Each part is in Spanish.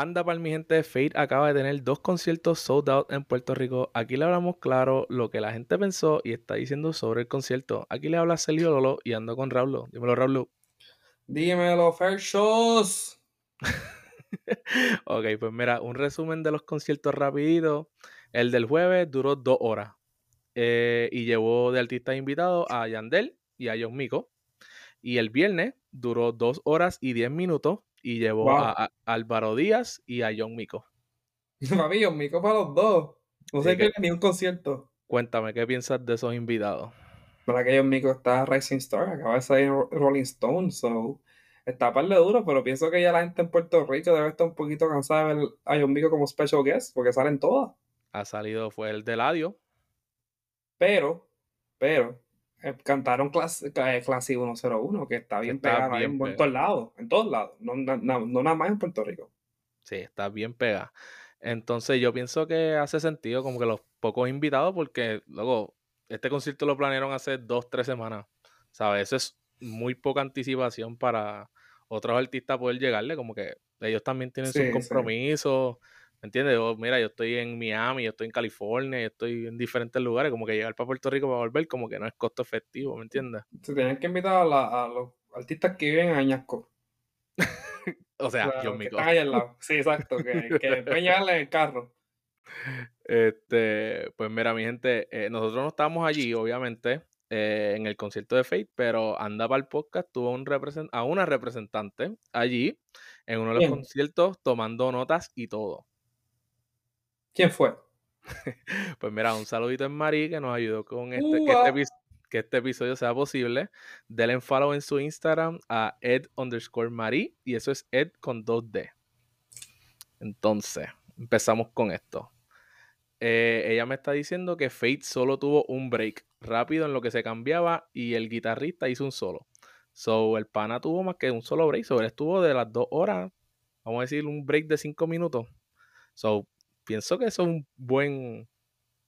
Anda para mi gente, Fate acaba de tener dos conciertos sold out en Puerto Rico. Aquí le hablamos claro lo que la gente pensó y está diciendo sobre el concierto. Aquí le habla Celio Lolo y ando con Raulo. Dímelo, Raulo. Dímelo, Fair Shows. ok, pues mira, un resumen de los conciertos rapidito. El del jueves duró dos horas eh, y llevó de artistas invitados a Yandel y a John Mico. Y el viernes duró dos horas y diez minutos y llevó a, Álvaro Díaz y a John Mico. Papi, John Mico para los dos. No sé qué ni un concierto. Cuéntame, ¿qué piensas de esos invitados? Para que John Mico está Rising Star, acaba de salir Rolling Stone, so está par de duro, pero pienso que ya la gente en Puerto Rico debe estar un poquito cansada de ver a John Mico como special guest, porque salen todas. Ha salido, fue el de Ladio. Pero, pero, cantaron clase, eh, 101, que está bien pegada en, todos lados, en todos lados, no, nada más en Puerto Rico. Sí, está bien pegada. Entonces yo pienso que hace sentido como que los pocos invitados, porque luego este concierto lo planearon hace dos, tres semanas. ¿Sabes? Eso es muy poca anticipación para otros artistas poder llegarle, como que ellos también tienen sus compromisos. ¿Me entiendes? mira, yo estoy en Miami, yo estoy en California, yo estoy en diferentes lugares, como que llegar para Puerto Rico para volver, como que no es costo efectivo, ¿me entiendes? Se tienen que invitar a, los artistas que viven en Añasco. o sea, yo que están ahí al lado. Sí, exacto, que, que en el carro. Este, pues mira, mi gente, eh, nosotros no estábamos allí, obviamente, eh, en el concierto de Fate, pero Anda para el podcast tuvo un a una representante allí en uno de los conciertos tomando notas y todo. ¿Quién fue? pues mira, un saludito en Mari que nos ayudó con este, que, este que, este, episodio sea posible. Denle en follow en su Instagram a ed underscore Mari y eso es ed con 2D. Entonces, empezamos con esto. Eh, ella me está diciendo que Fate solo tuvo un break rápido en lo que se cambiaba y el guitarrista hizo un solo. So, el pana tuvo más que un solo break. So, él estuvo de las dos horas, vamos a decir, un break de cinco minutos. So, pienso que eso es un buen,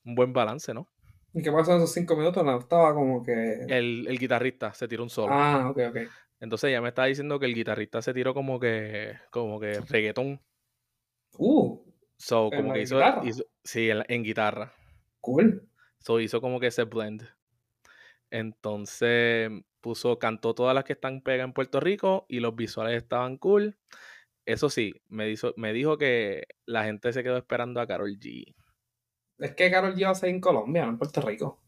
un buen balance, ¿no? ¿Y qué pasó en esos cinco minutos? No, estaba como que... El, guitarrista se tiró un solo. Ah, ok, ok. Entonces ella me estaba diciendo que el guitarrista se tiró como que, como que reggaetón. Uh. So, como que hizo, sí, en, guitarra. Cool. So hizo como que ese blend. Entonces puso, cantó todas las que están pegas en Puerto Rico y los visuales estaban cool. Eso sí, me, me dijo que la gente se quedó esperando a Carol G. Es que Carol G va a ser en Colombia, no en Puerto Rico.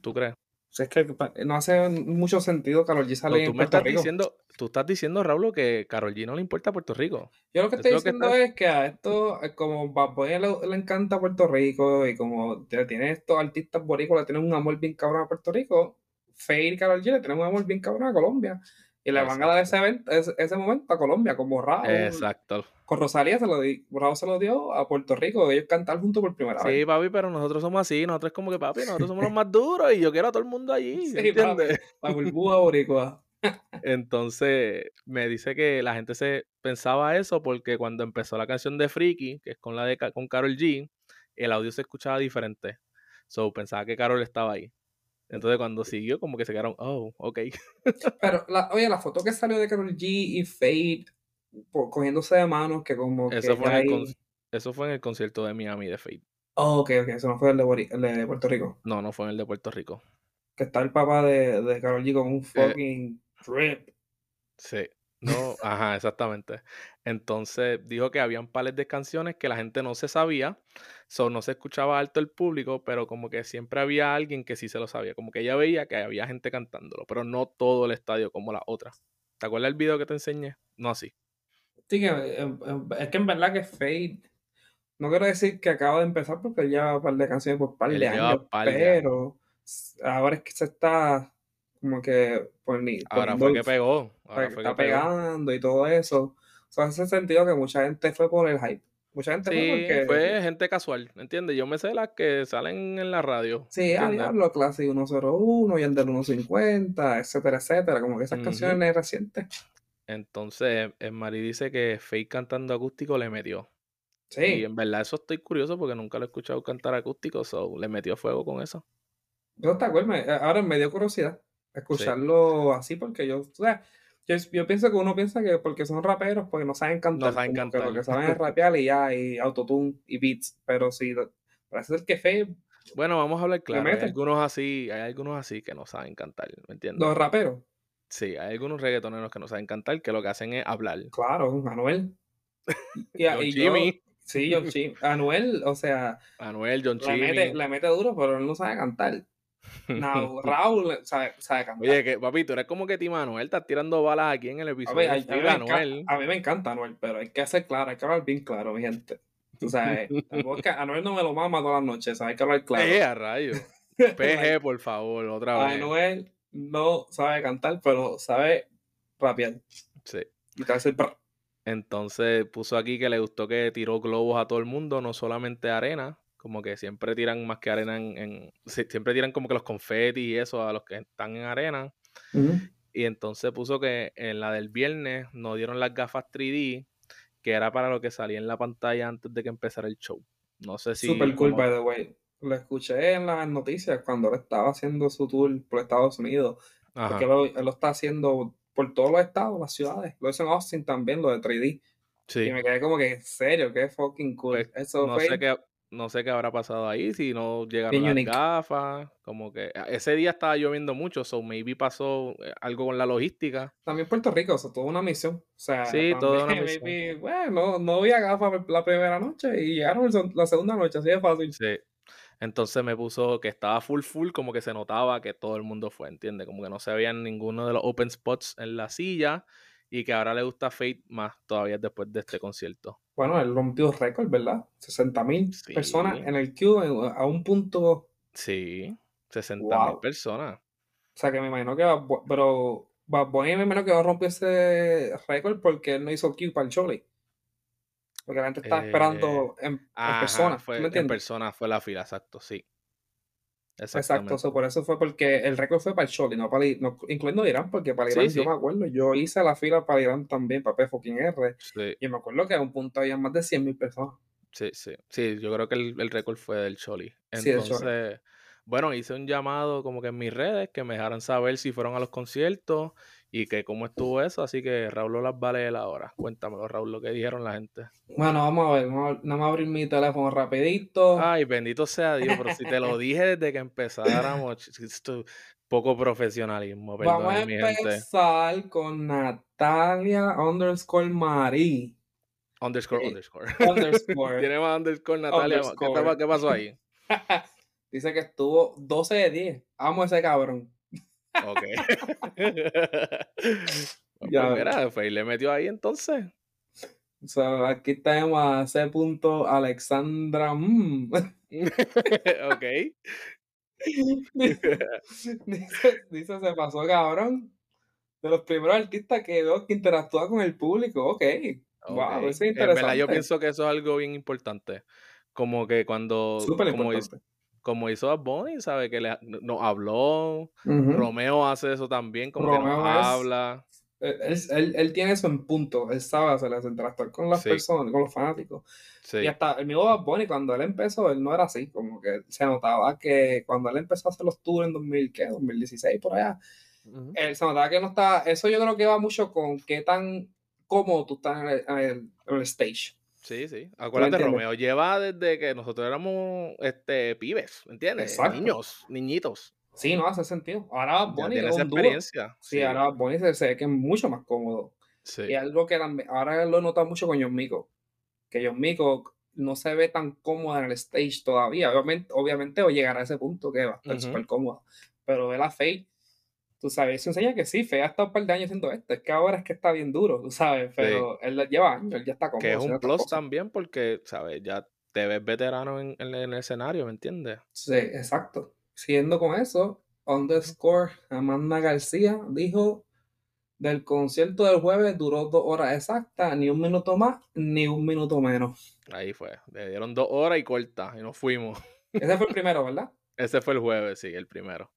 ¿Tú crees? es que no hace mucho sentido Carol G sale en Puerto Rico. Diciendo, tú estás diciendo, Raúl, que Carol G no le importa Puerto Rico. Yo lo que estoy diciendo es que a esto, como Bad Bunny le, encanta Puerto Rico y como tiene estos artistas boricuas, le tienen un amor bien cabrón a Puerto Rico, Faye y Carol G le tienen un amor bien cabrón a Colombia. Y le van a dar ese, evento, ese, momento a Colombia, como Raúl. Exacto. Con Rosalía se lo di, se lo dio a Puerto Rico, ellos cantan juntos por primera vez. Sí, papi, pero nosotros somos así, nosotros como que, papi, nosotros somos los más duros y yo quiero a todo el mundo allí, sí, ¿entiendes? la burbuja boricua. Entonces, me dice que la gente se pensaba eso porque cuando empezó la canción de Freaky, que es con la de con Carol G, el audio se escuchaba diferente. So, pensaba que Carol estaba ahí. Entonces cuando siguió, como que se quedaron, oh, ok. Pero, la, oye, la foto que salió de Carol G y Fade cogiéndose de manos, que como eso Fue en el eso fue en el concierto de Miami de Fade. Oh, ok, ok, eso no fue el de, Puerto Rico. No, no fue en el de Puerto Rico. Que está el papá de, de Carol G con un eh, fucking trip. Sí. No, ajá, exactamente. Entonces dijo que habían pares de canciones que la gente no se sabía, so, no se escuchaba alto el público, pero como que siempre había alguien que sí se lo sabía, como que ella veía que había gente cantándolo, pero no todo el estadio como la otra. ¿Te acuerdas el video que te enseñé? No así. Sí, que, em, em, es que en verdad que Fade, no quiero decir que acaba de empezar porque ya un par de canciones por par de años, pero ahora es que se está como que pues, ahora fue que pegó ahora fue está pegando y todo eso. O sea, ese sentido que mucha gente fue por el hype. Mucha gente fue porque fue gente casual ¿entiendes? yo me sé las que salen en la radio sí a Diablo Classic 101 y el del 150 etcétera etcétera como que esas canciones recientes. Entonces el Mari dice que Fake cantando acústico le metió. Sí. Y en verdad eso estoy curioso porque nunca lo he escuchado cantar acústico so le metió fuego con eso. Yo te acuerdo, ahora me dio curiosidad escucharlo así porque yo, o sea, Yo, pienso que uno piensa que porque son raperos, porque no saben cantar. No saben cantar. Que lo que saben es rapear y ya, y autotune y beats. Pero sí, parece ser que Fe. Bueno, vamos a hablar claro. Hay algunos así, hay algunos así que no saben cantar, ¿me entiendes? Los raperos. Sí, hay algunos reggaetoneros que no saben cantar, que lo que hacen es hablar. Claro, Manuel. Y, John Jimmy. sí, John Chimmy. Anuel, o sea. Anuel, John Chimmy. Le mete, le mete duro, pero él no sabe cantar. No, Raúl sabe, sabe, cantar. Oye, que, papi, tú eres como que Tim Anuel, estás tirando balas aquí en el episodio. A, mí, Anuel. a mí me encanta Anuel, pero hay que hacer claro, hay que hablar bien claro, mi gente. Tú sabes, Anuel no me lo mama todas las noches, ¿sabes? hay que hablar claro. Eh, a rayo. PG, por favor, otra vez. Anuel no sabe cantar, pero sabe rapear. Sí. Y te hace Entonces puso aquí que le gustó que tiró globos a todo el mundo, no solamente arena, como que siempre tiran más que arena en, siempre tiran como que los confetis y eso a los que están en arena. Y entonces puso que en la del viernes no dieron las gafas 3D, que era para lo que salía en la pantalla antes de que empezara el show. No sé si. Super cool, by the way. Lo escuché en las noticias cuando él estaba haciendo su tour por Estados Unidos. Porque él lo está haciendo por todos los estados, las ciudades. Lo hizo en Austin también, lo de 3D. Sí. Y me quedé como que, en serio, qué fucking cool. Pues, Eso no sé qué, no sé qué habrá pasado ahí, si no llegaron las gafas, como que ese día estaba lloviendo mucho, so maybe pasó eh, algo con la logística. También Puerto Rico, o sea, toda una misión. O sea, sí, toda una misión. bueno, no había gafas la primera noche y llegaron la segunda noche, así de fácil. Sí. Entonces me puso que estaba full full, como que se notaba que todo el mundo fue, ¿entiendes? Como que no se veían ninguno de los open spots en la silla y que ahora le gusta Fate más todavía después de este concierto. Bueno, él rompió récord, ¿verdad? 60 mil personas en el queue a un punto. Sí, 60 mil personas. O sea que me imagino que va, pero Bad me imagino que va a romper ese récord porque él no hizo queue para el Choli. Porque la gente está esperando en, en persona. Fue, en persona fue la fila, exacto, sí. Exacto, por eso fue porque el récord fue para el Choli, no para no, incluyendo Irán, porque para Irán yo me acuerdo, yo hice la fila para Irán también, para P fucking R, y me acuerdo que a un punto había más de 100.000 personas. Sí, sí, sí, yo creo que el, el récord fue del Choli. Entonces, bueno, hice un llamado como que en mis redes que me dejaran saber si fueron a los conciertos y que cómo estuvo eso, así que Raúl las vale la hora. Cuéntamelo, Raúl, lo que dijeron la gente. Bueno, vamos a ver, vamos a, abrir mi teléfono rapidito. Ay, bendito sea Dios, pero si te lo dije desde que empezáramos, esto, poco profesionalismo, perdón, Vamos a empezar con Natalia underscore Marie. Underscore, underscore. Underscore. Tiene más underscore Natalia. ¿Qué, pasó ahí? Dice que estuvo 12 de 10. Amo ese cabrón. Ok. ya, pues mira, fue y le metió ahí entonces. O sea, aquí tenemos a C. Alexandra. Mm. ok. dice, se pasó cabrón. De los primeros artistas que veo que interactúa con el público. Ok. Wow, eso es interesante. yo pienso que eso es algo bien importante. Como que cuando. Súper importante como hizo a Bonnie, ¿sabe? Que le, nos habló. Romeo hace eso también, como que nos habla. Él, él, tiene eso en punto. Él sabe hacer interactuar con las personas, con los fanáticos. Y hasta el mismo Bad Bunny, cuando él empezó, él no era así. Como que se notaba que cuando él empezó a hacer los tours en 2000, ¿qué? 2016, por allá. Él se notaba que no estaba. Eso yo creo que va mucho con qué tan cómodo tú estás en el, en el stage. Sí, sí. Acuérdate, Romeo lleva desde que nosotros éramos este, pibes, ¿entiendes? Niños, niñitos. Sí, no hace sentido. Ahora Bonnie tiene esa experiencia. Sí, ahora Bonnie se, ve que es mucho más cómodo. Sí. Y algo que ahora lo he notado mucho con John Mico. Que John Mico no se ve tan cómodo en el stage todavía. Obviamente, obviamente o llegará a ese punto que va a estar súper cómodo. Pero ve la Faye tú sabes, eso enseña que sí, Fe ha estado un par de años haciendo esto, es que ahora es que está bien duro, tú sabes, pero él lleva años, él ya está cómodo. Que es un plus también porque, sabes, ya te ves veterano en, el escenario, ¿me entiendes? Sí, exacto. Siguiendo con eso, underscore Amanda García dijo del concierto del jueves duró dos horas exactas, ni un minuto más, ni un minuto menos. Ahí fue, le dieron dos horas y corta, y nos fuimos. Ese fue el primero, ¿verdad? Ese fue el jueves, sí, el primero.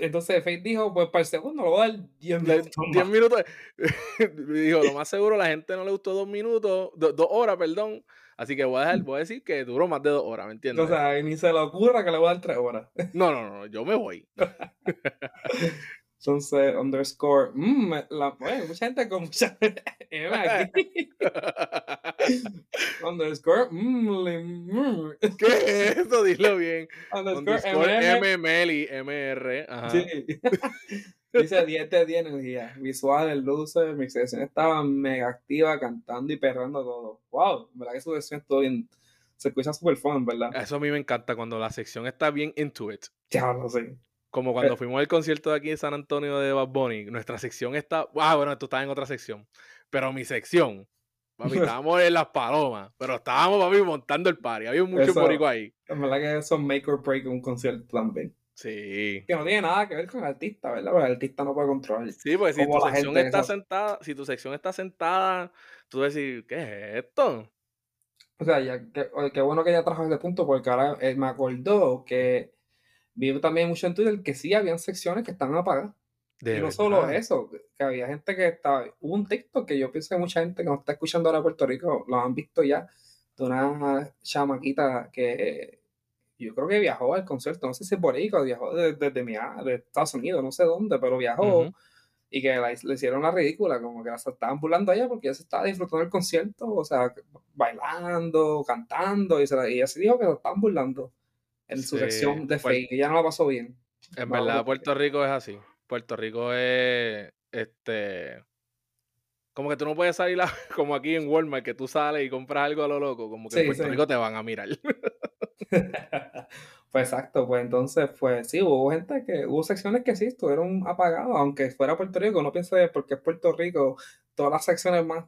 Entonces Faith dijo, pues para el segundo lo voy a dar 10 minutos. 10 minutos. dijo, lo más seguro la gente no le gustó dos minutos, dos horas, perdón. Así que voy a, voy a decir que duró más de dos horas, ¿me entiendes? O sea, ni se le ocurra que le voy a dar tres horas. no, no, no, yo me voy. Entonces, underscore, mmm, la, bueno, mucha gente con mucha aquí. underscore, mmm, ¿Qué es eso? Dilo bien. Underscore, MML MR. Ajá. Sí. Dice 10 de 10 energía. Visuales, luces, mi sección estaba mega activa, cantando y perrando todo. Wow, verdad que su sección todo bien. Se escucha súper fun, ¿verdad? Eso a mí me encanta cuando la sección está bien into it. Ya, no sé. Como cuando fuimos al concierto de aquí en San Antonio de Bad Bunny, nuestra sección está. Ah, bueno, tú estás en otra sección. Pero mi sección, papi, estábamos en las palomas, pero estábamos, papi, montando el party. Había mucho borico ahí. Es verdad que eso es make or break un concierto también. Sí. Que no tiene nada que ver con el artista, ¿verdad? Porque el artista no puede controlar. Sí, porque si tu sección está sentada, si tu sección está sentada, tú decir, ¿qué es esto? O sea, ya, qué, bueno que ya trajo ese punto, porque ahora eh, me acordó que vi también mucho en Twitter que sí habían secciones que estaban apagadas. y no solo eso, que había gente que estaba. Hubo un TikTok que yo pienso que mucha gente que nos está escuchando ahora en Puerto Rico lo han visto ya, de una chamaquita que yo creo que viajó al concierto, no sé si es por ahí, viajó desde, de Estados Unidos, no sé dónde, pero viajó. Y que le hicieron la ridícula, como que la estaban burlando allá porque ella se estaba disfrutando del concierto, o sea, bailando, cantando, y, se y ella se dijo que lo estaban burlando en su sección de fake, y ya no la pasó bien. En verdad, Puerto Rico es así. Puerto Rico es este como que tú no puedes salir como aquí en Walmart, que tú sales y compras algo a lo loco, como que en Puerto Rico te van a mirar. pues exacto, pues entonces, pues sí, hubo gente que, hubo secciones que sí estuvieron apagadas, aunque fuera Puerto Rico, no piense porque es Puerto Rico, todas las secciones más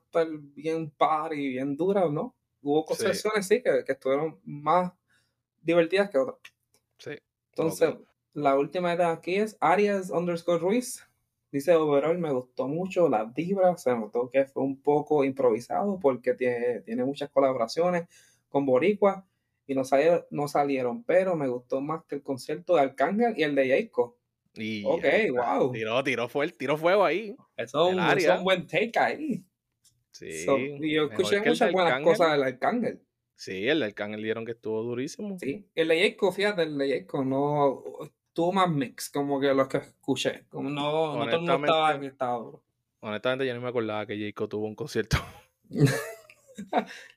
bien par y bien duras, ¿no? Hubo secciones sí que, que estuvieron más divertidas que otras. Sí. Entonces, la última de aquí es Arias underscore Ruiz. Dice, overall me gustó mucho la vibra, se notó que fue un poco improvisado porque tiene, tiene muchas colaboraciones con Boricua y no salieron, no salieron, pero me gustó más que el concierto de Arcángel y el de Jacob. Y ok, wow. Tiró, tiró, tiró fuego ahí. Eso, es un buen take ahí. Sí. y yo escuché muchas buenas cosas del Arcángel. Sí, el de Arcángel dieron que estuvo durísimo. Sí, el de Jacob, fíjate, el de Jacob no tuvo más mix, como que los que escuché. Como no, no todo el mundo estaba en estado. Honestamente, yo no me acordaba que Jacob tuvo un concierto.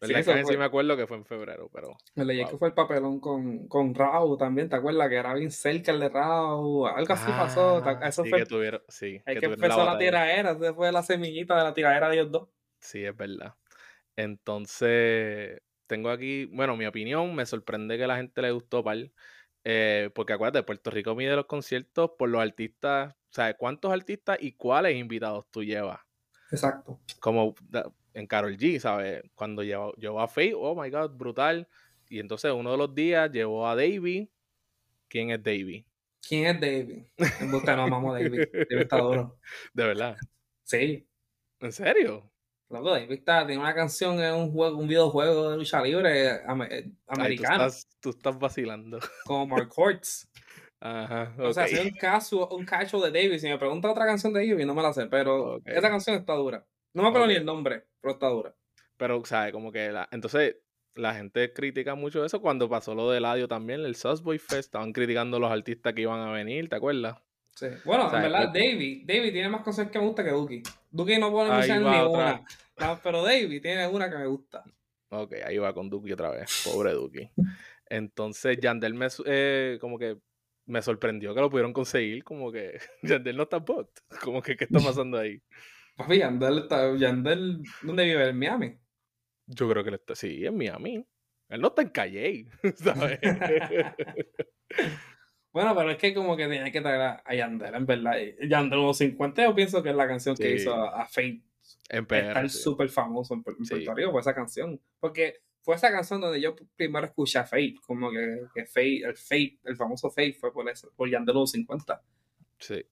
sí, sí me acuerdo que fue en febrero, pero. Me leí que fue el papelón con, con Raúl también, ¿te acuerdas? Que era bien cerca el de Raúl, algo así pasó. Ah, eso sí, fue. Que tuvieron, sí, que, que empezó la, tiradera, esa fue la semillita de la tiradera de ellos dos. Sí, es verdad. Entonces, tengo aquí, bueno, mi opinión, me sorprende que la gente le gustó Pal. Eh, porque acuérdate, Puerto Rico mide los conciertos por los artistas, o sea, cuántos artistas y cuáles invitados tú llevas. Exacto. Como en Carol G, ¿sabes? Cuando llevó, llevó a Faye, oh my god, brutal. Y entonces uno de los días llevó a Davey. ¿Quién es Davey? ¿Quién es Davey? En busca no amamos a Davey. Davey está duro. ¿De verdad? Sí. ¿En serio? Loco, está, tiene una canción en un juego, un videojuego de lucha libre eh, americano. tú, estás, vacilando. Como Mark Hortz. Ajá. O sea, si un caso, un cacho de Davey. Si me pregunta otra canción de Davey, no me la sé, pero esa canción está dura. No me acuerdo ni el nombre, pero está dura. Pero, ¿sabes? Como que la... Entonces, la gente critica mucho eso cuando pasó lo del audio también, el Boy Fest, estaban criticando los artistas que iban a venir, ¿te acuerdas? Sí. Bueno, en verdad, David, David tiene más cosas que me gusta que Duki. Duki no puede escuchar ni una. pero David tiene una que me gusta. Ok, ahí va con Duki otra vez. Pobre Duki. Entonces, Yandel me, eh, como que me sorprendió que lo pudieron conseguir. Como que Yandel no está bot. Como que, ¿qué está pasando ahí? Papi, Yandel, está, Yandel, ¿dónde vive? ¿En Miami? Yo creo que él está, sí, en Miami. Él no está en Calle, ¿sabes? bueno, pero es que como que tiene que traer a, Yandel, en verdad. Yandel 50 yo pienso que es la canción que hizo a, Fate. En PR, súper famoso en, Puerto Rico por esa canción. Porque fue esa canción donde yo primero escuché a Fate, como que, que Fate, el Fate, el famoso Fate fue por eso, por Yandel 50. Sí.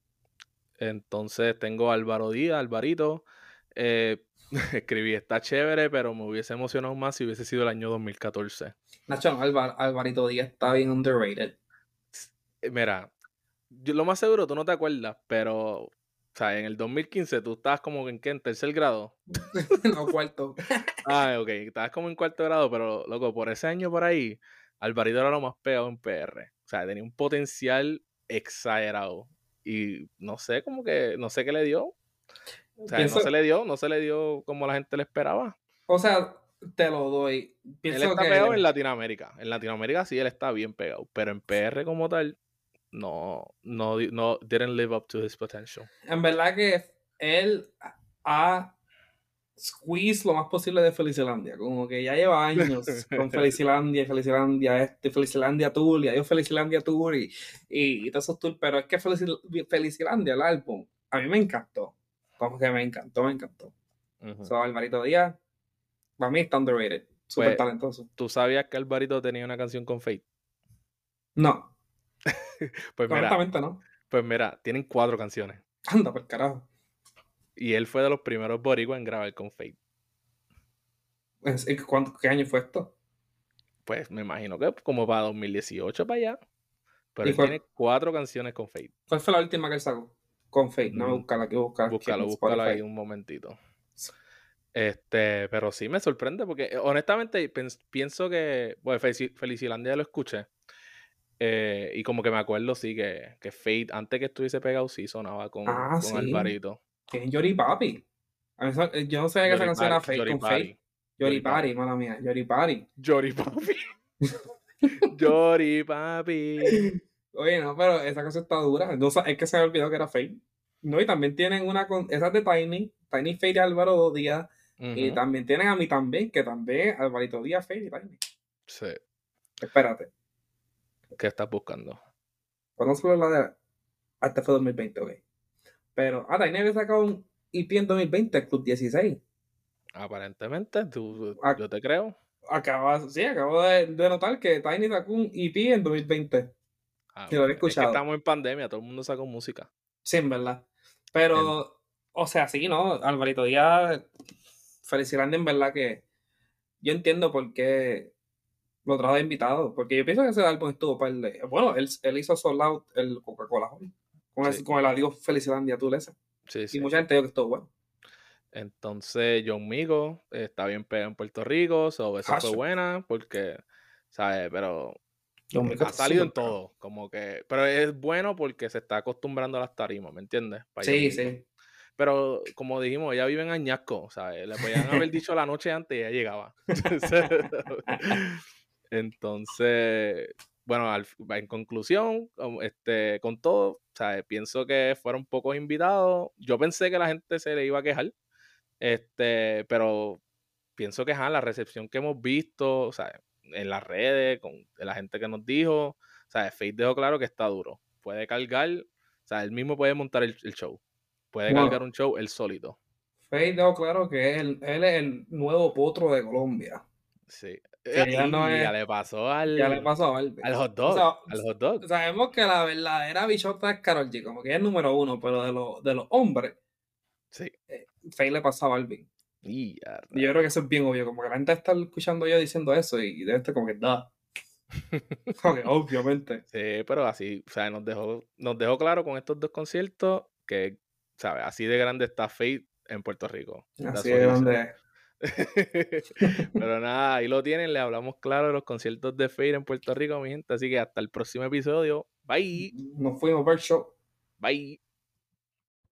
Entonces tengo a Álvaro Díaz, Alvarito. Eh, escribí, está chévere, pero me hubiese emocionado más si hubiese sido el año 2014. Nacho, Alvarito Díaz está bien underrated. Eh, mira, yo, lo más seguro tú no te acuerdas, pero o sea, en el 2015 tú estabas como en qué, en tercer grado. no, cuarto. ah, ok, estabas como en cuarto grado, pero loco, por ese año por ahí, Alvarito era lo más pegado en PR. O sea, tenía un potencial exagerado y no sé, como que, no sé qué le dio. O sea, no se le dio, no se le dio como la gente le esperaba. O sea, te lo doy. él está pegado en Latinoamérica. En Latinoamérica sí él está bien pegado, pero en PR como tal, no, no, no, didn't live up to his potential. En verdad que él ha squeeze lo más posible de Felicilandia. Como que ya lleva años con Felicilandia, Felicilandia este, Felicilandia Tour, y adiós Felicilandia Tour y, y, todos esos tours. Pero es que Felicilandia, el álbum, a mí me encantó. Como que me encantó, me encantó. Uh Alvarito Díaz, para mí está underrated. Súper pues, talentoso. ¿Tú sabías que Alvarito tenía una canción con Fate? No. pues mira, no. Pues mira, tienen cuatro canciones. Anda, por carajo. Y él fue de los primeros boricuas en grabar con Fate. ¿Qué año fue esto? Pues me imagino que como para 2018 para allá. Pero él tiene cuatro canciones con Fate. ¿Cuál fue la última que él sacó? Con Fate, no, mm, búscala, que buscar. Búscalo, búscalo ahí un momentito. Este, pero sí me sorprende porque eh, honestamente pienso que, bueno, Felicilandia lo escuché. Eh, y como que me acuerdo, sí, que, que Fate, antes que estuviese pegado, sí sonaba con, ah, con Alvarito. Que es Yori Papi. Eh, yo no sabía que esa canción era Fate con Fate. Yori Papi, mala mía. Yori Papi. Yori Papi. Yori Papi. Oye, no, pero esa canción está dura. No, es que se me olvidó que era Fate. No, y también tienen una con. Esa de Tiny. Tiny Fate y Álvaro días. Y también tienen a mí también, que también Alvarito Díaz, Fate y Tiny. Sí. Espérate. ¿Qué estás buscando? Cuando solo la de. Hasta fue 2020, ok. Pero, ah, Tiny había sacado un IP en 2020, Club 16. Aparentemente, tú, yo te creo. Acabo, sí, acabo de, notar que Tiny sacó un EP en 2020. Ah, lo he escuchado. estamos en pandemia, todo el mundo sacó música. Sí, en verdad. Pero, o sea, sí, ¿no? Alvarito Díaz, Felicilandia, en verdad que yo entiendo por qué lo trajo de invitado. Porque yo pienso que ese álbum estuvo para el. Bueno, él, él hizo Sold Out el Coca-Cola con, el, con el adiós Felicilandia tú Sí, sí. Y mucha gente dijo que estuvo bueno. Entonces, John Migo está bien pegado en Puerto Rico, so, esa fue buena, porque, ¿sabes? Pero ha salido en todo, como que, pero es bueno porque se está acostumbrando a las tarimas, ¿me entiendes? sí, sí. Pero como dijimos, ella vive en Añasco, ¿sabes? Le podían haber dicho la noche antes y ella llegaba. Entonces, bueno, en conclusión, este, con todo, ¿sabes? pienso que fueron pocos invitados. Yo pensé que la gente se le iba a quejar, este, pero pienso que la recepción que hemos visto, ¿sabes? en las redes, con la gente que nos dijo, ¿sabes? Faith dejó claro que está duro. Puede cargar, o sea, él mismo puede montar el, show. Puede cargar un show él sólito. Faith dejó claro que él, él es el nuevo potro de Colombia. Sí. Ya, le pasó al. Ya le pasó al, al hot dog. al hot dog. Sabemos que la verdadera bichota es Carol G, como que es el número uno, pero de, los de los hombres. Sí. Eh, Faye le pasaba al Balvin. Y, yo creo que eso es bien obvio, como que la gente está escuchando yo diciendo eso y de este como que da. obviamente. Sí, pero así, o sea, nos dejó, nos dejó claro con estos dos conciertos que, ¿sabes? Así de grande está Faith en Puerto Rico. Así de grande Pero nada, ahí lo tienen, le hablamos claro de los conciertos de Fade en Puerto Rico, mi gente. Así que hasta el próximo episodio. Bye. Nos fuimos, ver show. Bye.